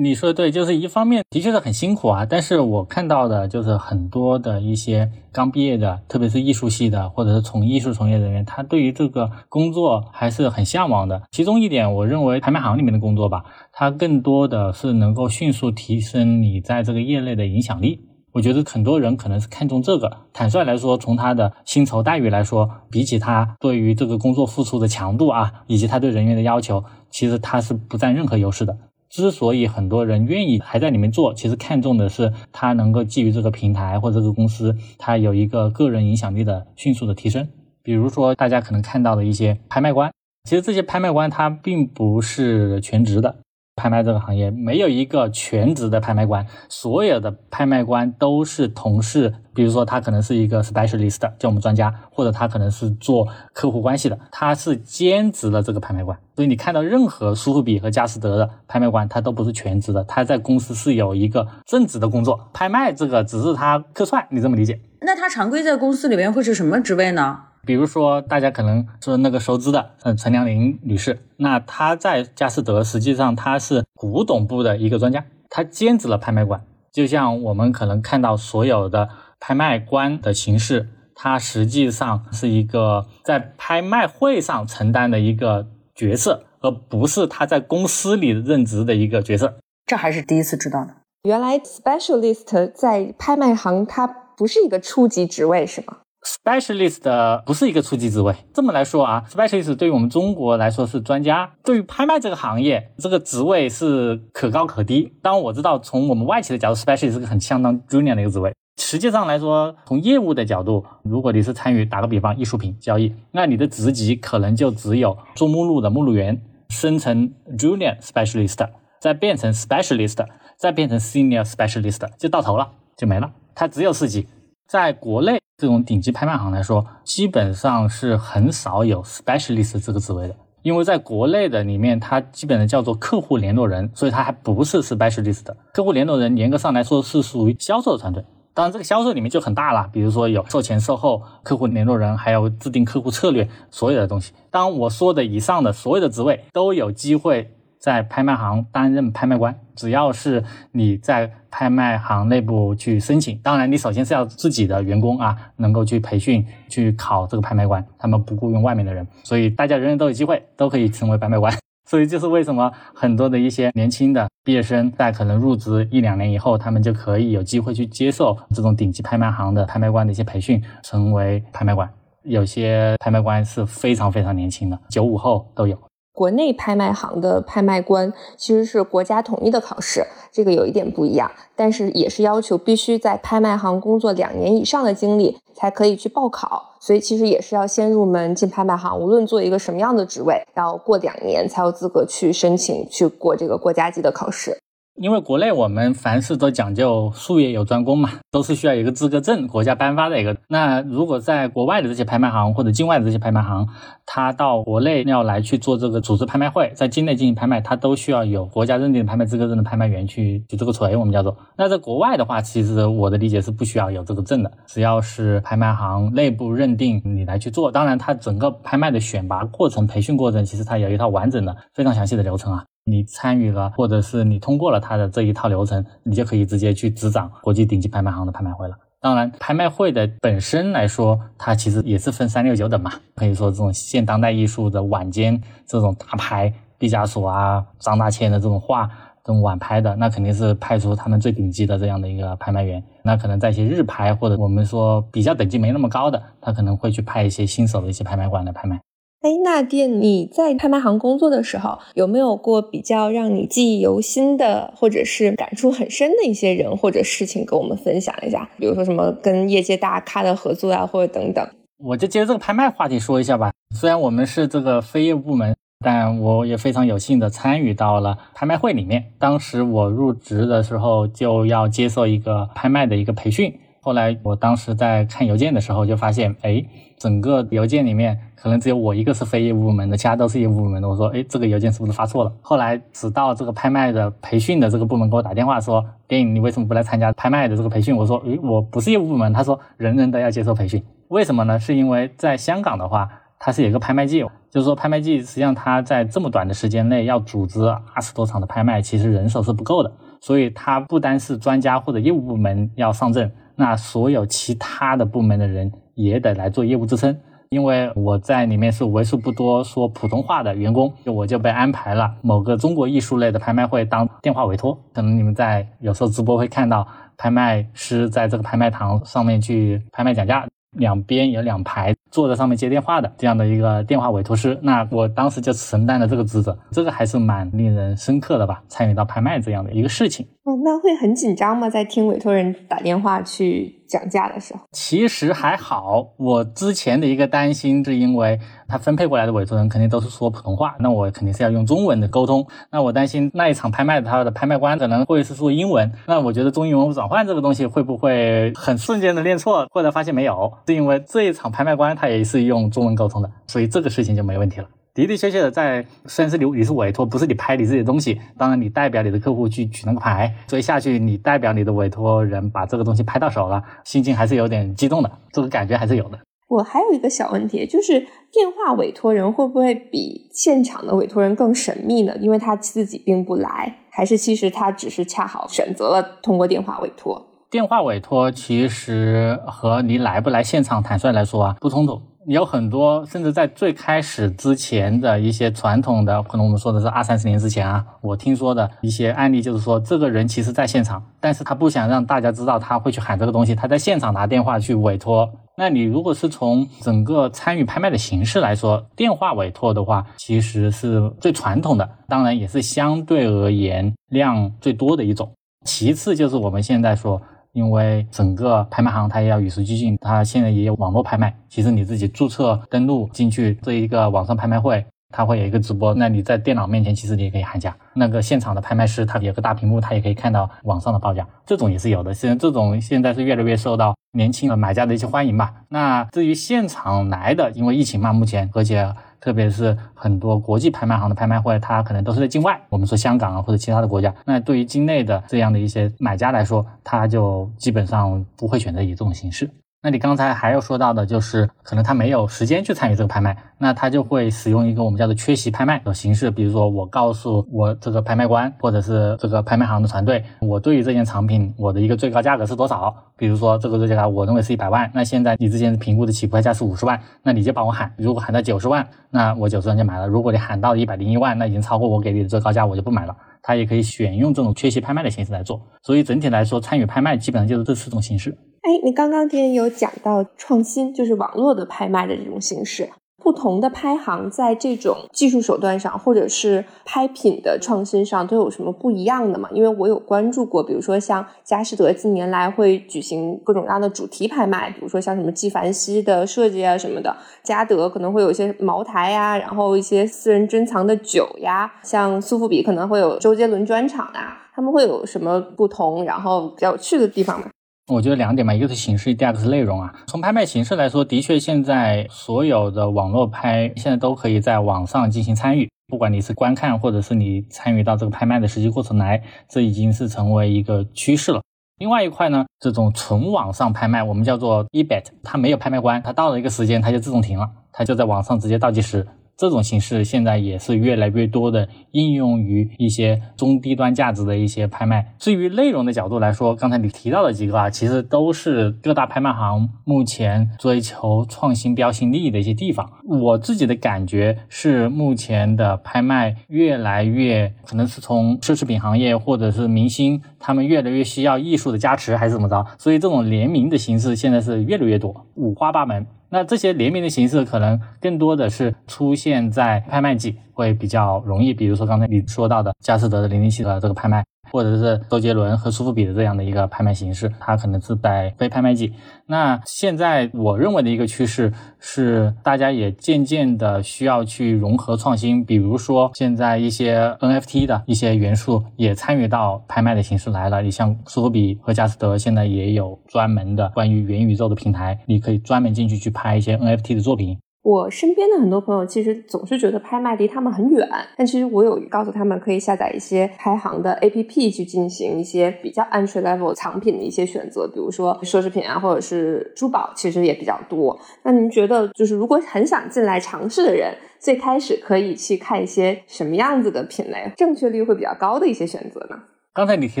你说的对，就是一方面的确是很辛苦啊，但是我看到的就是很多的一些刚毕业的，特别是艺术系的，或者是从艺术从业人员，他对于这个工作还是很向往的。其中一点，我认为拍卖行里面的工作吧，它更多的是能够迅速提升你在这个业内的影响力。我觉得很多人可能是看重这个。坦率来说，从他的薪酬待遇来说，比起他对于这个工作付出的强度啊，以及他对人员的要求，其实他是不占任何优势的。之所以很多人愿意还在里面做，其实看重的是他能够基于这个平台或者这个公司，他有一个个人影响力的迅速的提升。比如说大家可能看到的一些拍卖官，其实这些拍卖官他并不是全职的。拍卖这个行业没有一个全职的拍卖官，所有的拍卖官都是同事。比如说，他可能是一个 specialist，叫我们专家，或者他可能是做客户关系的，他是兼职的这个拍卖官。所以你看到任何苏富比和佳士得的拍卖官，他都不是全职的，他在公司是有一个正职的工作，拍卖这个只是他客串，你这么理解？那他常规在公司里面会是什么职位呢？比如说，大家可能说那个熟知的，嗯，陈良林女士，那她在佳士得，实际上她是古董部的一个专家，她兼职了拍卖官。就像我们可能看到所有的拍卖官的形式，他实际上是一个在拍卖会上承担的一个角色，而不是他在公司里任职的一个角色。这还是第一次知道的。原来 specialist 在拍卖行，它不是一个初级职位，是吗？Specialist 不是一个初级职位，这么来说啊，Specialist 对于我们中国来说是专家，对于拍卖这个行业，这个职位是可高可低。当然我知道，从我们外企的角度，Specialist 是个很相当 Junior 的一个职位。实际上来说，从业务的角度，如果你是参与，打个比方，艺术品交易，那你的职级可能就只有做目录的目录员，升成 Junior Specialist，再变成 Specialist，再变成 Senior Specialist，就到头了，就没了。它只有四级，在国内。这种顶级拍卖行来说，基本上是很少有 specialist 这个职位的，因为在国内的里面，它基本的叫做客户联络人，所以它还不是 specialist 的。客户联络人严格上来说是属于销售团队，当然这个销售里面就很大了，比如说有售前、售后、客户联络人，还有制定客户策略，所有的东西。当我说的以上的所有的职位都有机会。在拍卖行担任拍卖官，只要是你在拍卖行内部去申请，当然你首先是要自己的员工啊，能够去培训去考这个拍卖官，他们不雇佣外面的人，所以大家人人都有机会，都可以成为拍卖官。所以就是为什么很多的一些年轻的毕业生在可能入职一两年以后，他们就可以有机会去接受这种顶级拍卖行的拍卖官的一些培训，成为拍卖官。有些拍卖官是非常非常年轻的，九五后都有。国内拍卖行的拍卖官其实是国家统一的考试，这个有一点不一样，但是也是要求必须在拍卖行工作两年以上的经历才可以去报考，所以其实也是要先入门进拍卖行，无论做一个什么样的职位，要过两年才有资格去申请去过这个国家级的考试。因为国内我们凡事都讲究术业有专攻嘛，都是需要一个资格证，国家颁发的一个。那如果在国外的这些拍卖行或者境外的这些拍卖行，他到国内要来去做这个组织拍卖会，在境内进行拍卖，他都需要有国家认定的拍卖资格证的拍卖员去举这个锤，我们叫做。那在国外的话，其实我的理解是不需要有这个证的，只要是拍卖行内部认定你来去做。当然，它整个拍卖的选拔过程、培训过程，其实它有一套完整的、非常详细的流程啊。你参与了，或者是你通过了他的这一套流程，你就可以直接去执掌国际顶级拍卖行的拍卖会了。当然，拍卖会的本身来说，它其实也是分三六九等嘛。可以说，这种现当代艺术的晚间这种大牌，毕加索啊、张大千的这种画，这种晚拍的，那肯定是派出他们最顶级的这样的一个拍卖员。那可能在一些日拍或者我们说比较等级没那么高的，他可能会去派一些新手的一些拍卖官来拍卖。哎，那店你在拍卖行工作的时候，有没有过比较让你记忆犹新的，或者是感触很深的一些人或者事情，跟我们分享一下？比如说什么跟业界大咖的合作啊，或者等等。我就接着这个拍卖话题说一下吧。虽然我们是这个非业务部门，但我也非常有幸的参与到了拍卖会里面。当时我入职的时候就要接受一个拍卖的一个培训。后来我当时在看邮件的时候就发现，哎，整个邮件里面可能只有我一个是非业务部门的，其他都是业务部门的。我说，哎，这个邮件是不是发错了？后来直到这个拍卖的培训的这个部门给我打电话说，电影你为什么不来参加拍卖的这个培训？我说，诶，我不是业务部门。他说，人人都要接受培训，为什么呢？是因为在香港的话，它是有一个拍卖季，就是说拍卖季实际上它在这么短的时间内要组织二十多场的拍卖，其实人手是不够的，所以它不单是专家或者业务部门要上阵。那所有其他的部门的人也得来做业务支撑，因为我在里面是为数不多说普通话的员工，就我就被安排了某个中国艺术类的拍卖会当电话委托。可能你们在有时候直播会看到拍卖师在这个拍卖堂上面去拍卖讲价，两边有两排坐在上面接电话的这样的一个电话委托师。那我当时就承担了这个职责，这个还是蛮令人深刻的吧？参与到拍卖这样的一个事情。那会很紧张吗？在听委托人打电话去讲价的时候，其实还好。我之前的一个担心是因为他分配过来的委托人肯定都是说普通话，那我肯定是要用中文的沟通。那我担心那一场拍卖他的拍卖官可能会是说英文，那我觉得中英文转换这个东西会不会很瞬间的练错？后来发现没有，是因为这一场拍卖官他也是用中文沟通的，所以这个事情就没问题了。的的确确的，在虽然是你你是委托，不是你拍你自己的东西，当然你代表你的客户去举那个牌，所以下去你代表你的委托人把这个东西拍到手了，心情还是有点激动的，这个感觉还是有的。我还有一个小问题，就是电话委托人会不会比现场的委托人更神秘呢？因为他自己并不来，还是其实他只是恰好选择了通过电话委托？电话委托其实和你来不来现场坦率来说啊，不冲突。有很多，甚至在最开始之前的一些传统的，可能我们说的是二三十年之前啊，我听说的一些案例，就是说这个人其实在现场，但是他不想让大家知道他会去喊这个东西，他在现场拿电话去委托。那你如果是从整个参与拍卖的形式来说，电话委托的话，其实是最传统的，当然也是相对而言量最多的一种。其次就是我们现在说。因为整个拍卖行它也要与时俱进，它现在也有网络拍卖。其实你自己注册登录进去这一个网上拍卖会，它会有一个直播。那你在电脑面前，其实你也可以喊价。那个现场的拍卖师，他有个大屏幕，他也可以看到网上的报价。这种也是有的。现在这种现在是越来越受到年轻的买家的一些欢迎吧。那至于现场来的，因为疫情嘛，目前而且。特别是很多国际拍卖行的拍卖会，它可能都是在境外，我们说香港啊或者其他的国家。那对于境内的这样的一些买家来说，他就基本上不会选择以这种形式。那你刚才还有说到的，就是可能他没有时间去参与这个拍卖，那他就会使用一个我们叫做缺席拍卖的形式。比如说，我告诉我这个拍卖官或者是这个拍卖行的团队，我对于这件藏品我的一个最高价格是多少？比如说这个最高价我认为是一百万，那现在你之前评估的起步价是五十万，那你就帮我喊，如果喊到九十万，那我九十万就买了；如果你喊到一百零一万，那已经超过我给你的最高价，我就不买了。他也可以选用这种缺席拍卖的形式来做。所以整体来说，参与拍卖基本上就是这四种形式。哎，你刚刚天有讲到创新，就是网络的拍卖的这种形式。不同的拍行在这种技术手段上，或者是拍品的创新上，都有什么不一样的吗？因为我有关注过，比如说像佳士得近年来会举行各种各样的主题拍卖，比如说像什么纪梵希的设计啊什么的，嘉德可能会有一些茅台呀，然后一些私人珍藏的酒呀，像苏富比可能会有周杰伦专场啊，他们会有什么不同，然后比较有趣的地方吗？我觉得两点嘛，一个是形式，第二个是内容啊。从拍卖形式来说，的确现在所有的网络拍现在都可以在网上进行参与，不管你是观看或者是你参与到这个拍卖的实际过程来，这已经是成为一个趋势了。另外一块呢，这种纯网上拍卖，我们叫做 eBet，它没有拍卖官，它到了一个时间它就自动停了，它就在网上直接倒计时。这种形式现在也是越来越多的应用于一些中低端价值的一些拍卖。至于内容的角度来说，刚才你提到的几个啊，其实都是各大拍卖行目前追求创新标新立异的一些地方。我自己的感觉是，目前的拍卖越来越可能是从奢侈品行业或者是明星，他们越来越需要艺术的加持，还是怎么着？所以这种联名的形式现在是越来越多，五花八门。那这些联名的形式可能更多的是出现在拍卖季会比较容易，比如说刚才你说到的佳士得的零零七的这个拍卖。或者是周杰伦和苏富比的这样的一个拍卖形式，它可能是在非拍卖季。那现在我认为的一个趋势是，大家也渐渐的需要去融合创新，比如说现在一些 NFT 的一些元素也参与到拍卖的形式来了。你像苏富比和佳士得现在也有专门的关于元宇宙的平台，你可以专门进去去拍一些 NFT 的作品。我身边的很多朋友其实总是觉得拍卖离他们很远，但其实我有告诉他们可以下载一些拍行的 APP 去进行一些比较 entry level 藏品的一些选择，比如说奢侈品啊，或者是珠宝，其实也比较多。那您觉得，就是如果很想进来尝试的人，最开始可以去看一些什么样子的品类，正确率会比较高的一些选择呢？刚才你提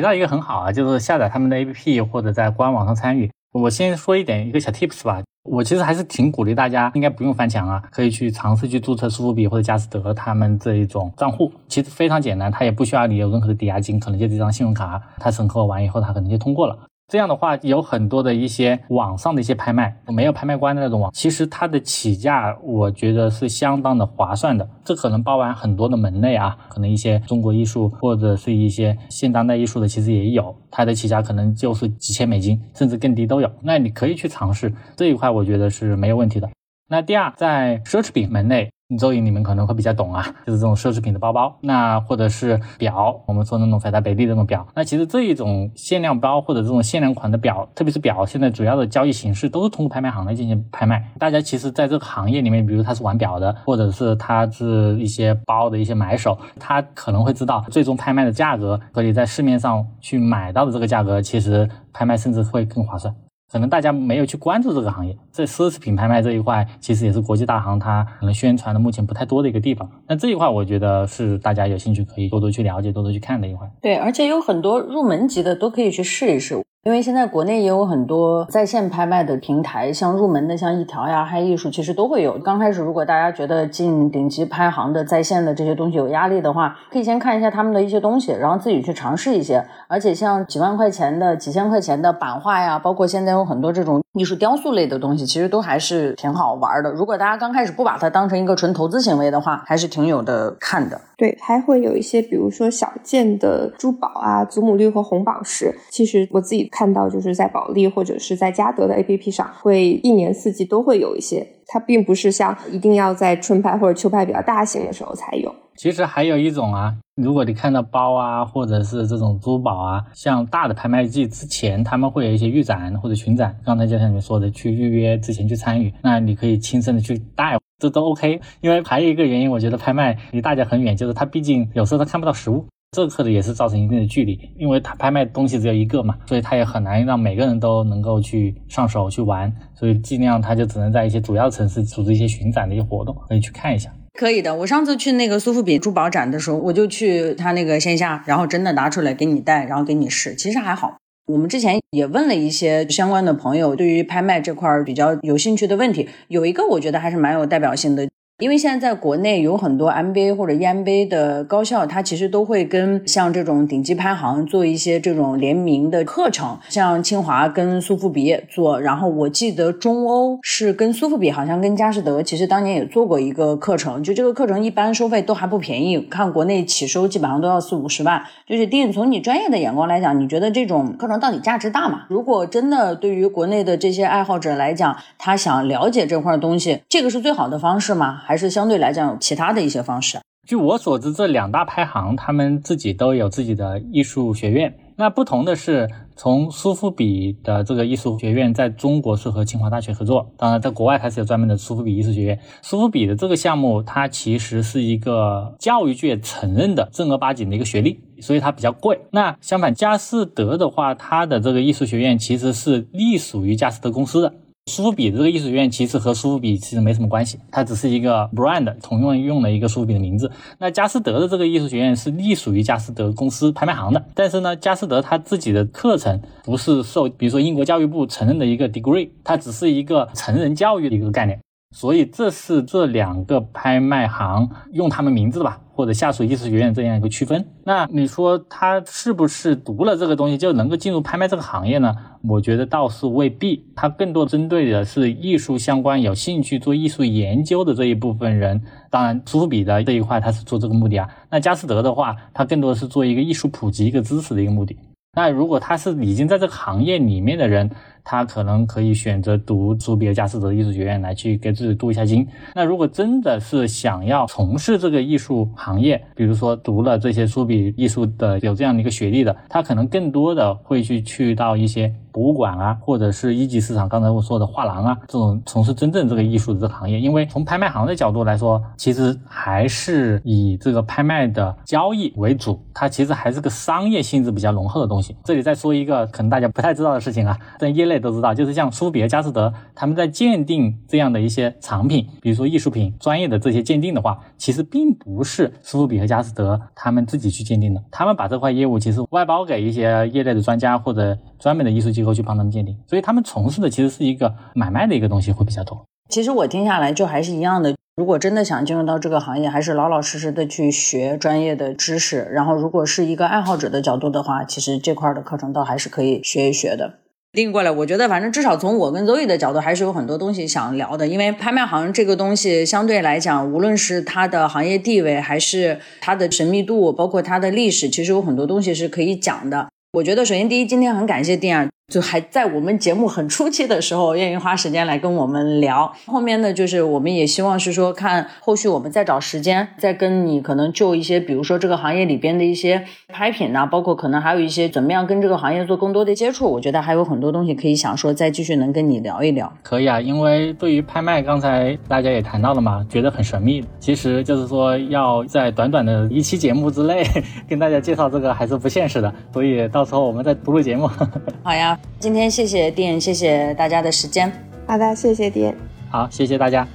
到一个很好啊，就是下载他们的 APP 或者在官网上参与。我先说一点一个小 tips 吧。我其实还是挺鼓励大家，应该不用翻墙啊，可以去尝试去注册苏富比或者佳士得他们这一种账户，其实非常简单，它也不需要你有任何的抵押金，可能就这张信用卡，它审核完以后，它可能就通过了。这样的话，有很多的一些网上的一些拍卖，没有拍卖官的那种网，其实它的起价，我觉得是相当的划算的。这可能包含很多的门类啊，可能一些中国艺术或者是一些现当代艺术的，其实也有，它的起价可能就是几千美金，甚至更低都有。那你可以去尝试这一块，我觉得是没有问题的。那第二，在奢侈品门类。周颖，你们可能会比较懂啊，就是这种奢侈品的包包，那或者是表，我们说那种百达翡丽这种表，那其实这一种限量包或者这种限量款的表，特别是表，现在主要的交易形式都是通过拍卖行来进行拍卖。大家其实在这个行业里面，比如他是玩表的，或者是他是一些包的一些买手，他可能会知道最终拍卖的价格和你在市面上去买到的这个价格，其实拍卖甚至会更划算。可能大家没有去关注这个行业，在奢侈品拍卖这一块，其实也是国际大行它可能宣传的目前不太多的一个地方。那这一块，我觉得是大家有兴趣可以多多去了解、多多去看的一块。对，而且有很多入门级的都可以去试一试。因为现在国内也有很多在线拍卖的平台，像入门的，像一条呀、嗨艺术，其实都会有。刚开始，如果大家觉得进顶级拍行的在线的这些东西有压力的话，可以先看一下他们的一些东西，然后自己去尝试一些。而且像几万块钱的、几千块钱的版画呀，包括现在有很多这种艺术雕塑类的东西，其实都还是挺好玩的。如果大家刚开始不把它当成一个纯投资行为的话，还是挺有的看的。对，还会有一些，比如说小件的珠宝啊，祖母绿和红宝石。其实我自己看到，就是在保利或者是在嘉德的 APP 上，会一年四季都会有一些。它并不是像一定要在春拍或者秋拍比较大型的时候才有。其实还有一种啊，如果你看到包啊，或者是这种珠宝啊，像大的拍卖季之前，他们会有一些预展或者群展。刚才就像你们说的，去预约之前去参与，那你可以亲身的去带。这都 OK，因为还有一个原因，我觉得拍卖离大家很远，就是它毕竟有时候它看不到实物，这可能也是造成一定的距离。因为它拍卖东西只有一个嘛，所以它也很难让每个人都能够去上手去玩，所以尽量它就只能在一些主要城市组织一些巡展的一些活动，可以去看一下。可以的，我上次去那个苏富比珠宝展的时候，我就去他那个线下，然后真的拿出来给你戴，然后给你试，其实还好。我们之前也问了一些相关的朋友，对于拍卖这块比较有兴趣的问题，有一个我觉得还是蛮有代表性的。因为现在在国内有很多 MBA 或者 EMBA 的高校，它其实都会跟像这种顶级拍行做一些这种联名的课程，像清华跟苏富比做，然后我记得中欧是跟苏富比，好像跟佳士得，其实当年也做过一个课程，就这个课程一般收费都还不便宜，看国内起收基本上都要四五十万。就是丁从你专业的眼光来讲，你觉得这种课程到底价值大吗？如果真的对于国内的这些爱好者来讲，他想了解这块东西，这个是最好的方式吗？还是相对来讲有其他的一些方式。据我所知，这两大拍行他们自己都有自己的艺术学院。那不同的是，从苏富比的这个艺术学院在中国是和清华大学合作，当然在国外它是有专门的苏富比艺术学院。苏富比的这个项目，它其实是一个教育界承认的正儿八经的一个学历，所以它比较贵。那相反，佳士得的话，它的这个艺术学院其实是隶属于佳士得公司的。苏富比的这个艺术学院其实和苏富比其实没什么关系，它只是一个 brand，同样用了一个苏富比的名字。那佳士得的这个艺术学院是隶属于佳士得公司拍卖行的，但是呢，佳士得它自己的课程不是受，比如说英国教育部承认的一个 degree，它只是一个成人教育的一个概念。所以这是这两个拍卖行用他们名字吧，或者下属艺术学院这样一个区分。那你说他是不是读了这个东西就能够进入拍卖这个行业呢？我觉得倒是未必，它更多针对的是艺术相关、有兴趣做艺术研究的这一部分人。当然，苏富比的这一块他是做这个目的啊。那佳士得的话，他更多的是做一个艺术普及、一个知识的一个目的。那如果他是已经在这个行业里面的人。他可能可以选择读苏比尔加斯德艺术学院来去给自己镀一下金。那如果真的是想要从事这个艺术行业，比如说读了这些苏比艺术的有这样的一个学历的，他可能更多的会去去到一些博物馆啊，或者是一级市场，刚才我说的画廊啊，这种从事真正这个艺术的这个行业。因为从拍卖行的角度来说，其实还是以这个拍卖的交易为主，它其实还是个商业性质比较浓厚的东西。这里再说一个可能大家不太知道的事情啊，在业类。都知道，就是像苏富比和佳士得，他们在鉴定这样的一些藏品，比如说艺术品专业的这些鉴定的话，其实并不是苏富比和佳士得他们自己去鉴定的，他们把这块业务其实外包给一些业内的专家或者专门的艺术机构去帮他们鉴定，所以他们从事的其实是一个买卖的一个东西会比较多。其实我听下来就还是一样的，如果真的想进入到这个行业，还是老老实实的去学专业的知识，然后如果是一个爱好者的角度的话，其实这块的课程倒还是可以学一学的。拎过来，我觉得反正至少从我跟 Zoe 的角度，还是有很多东西想聊的。因为拍卖行这个东西相对来讲，无论是它的行业地位，还是它的神秘度，包括它的历史，其实有很多东西是可以讲的。我觉得首先第一，今天很感谢丁儿。就还在我们节目很初期的时候，愿意花时间来跟我们聊。后面呢，就是我们也希望是说，看后续我们再找时间，再跟你可能就一些，比如说这个行业里边的一些拍品呐，包括可能还有一些怎么样跟这个行业做更多的接触。我觉得还有很多东西可以想说，再继续能跟你聊一聊。可以啊，因为对于拍卖，刚才大家也谈到了嘛，觉得很神秘。其实就是说要在短短的一期节目之内 跟大家介绍这个还是不现实的，所以到时候我们再录录节目。好呀。今天谢谢店，谢谢大家的时间。好的，谢谢店。好，谢谢大家。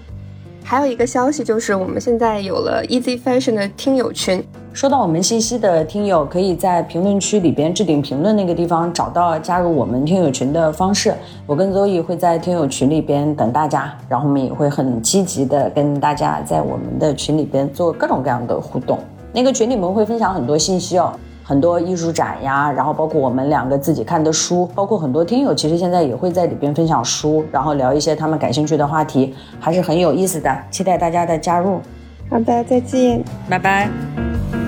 还有一个消息就是，我们现在有了 Easy Fashion 的听友群。收到我们信息的听友，可以在评论区里边置顶评论那个地方找到加入我们听友群的方式。我跟 Zoe 会在听友群里边等大家，然后我们也会很积极的跟大家在我们的群里边做各种各样的互动。那个群里面会分享很多信息哦。很多艺术展呀，然后包括我们两个自己看的书，包括很多听友其实现在也会在里边分享书，然后聊一些他们感兴趣的话题，还是很有意思的。期待大家的加入。好的，再见，拜拜。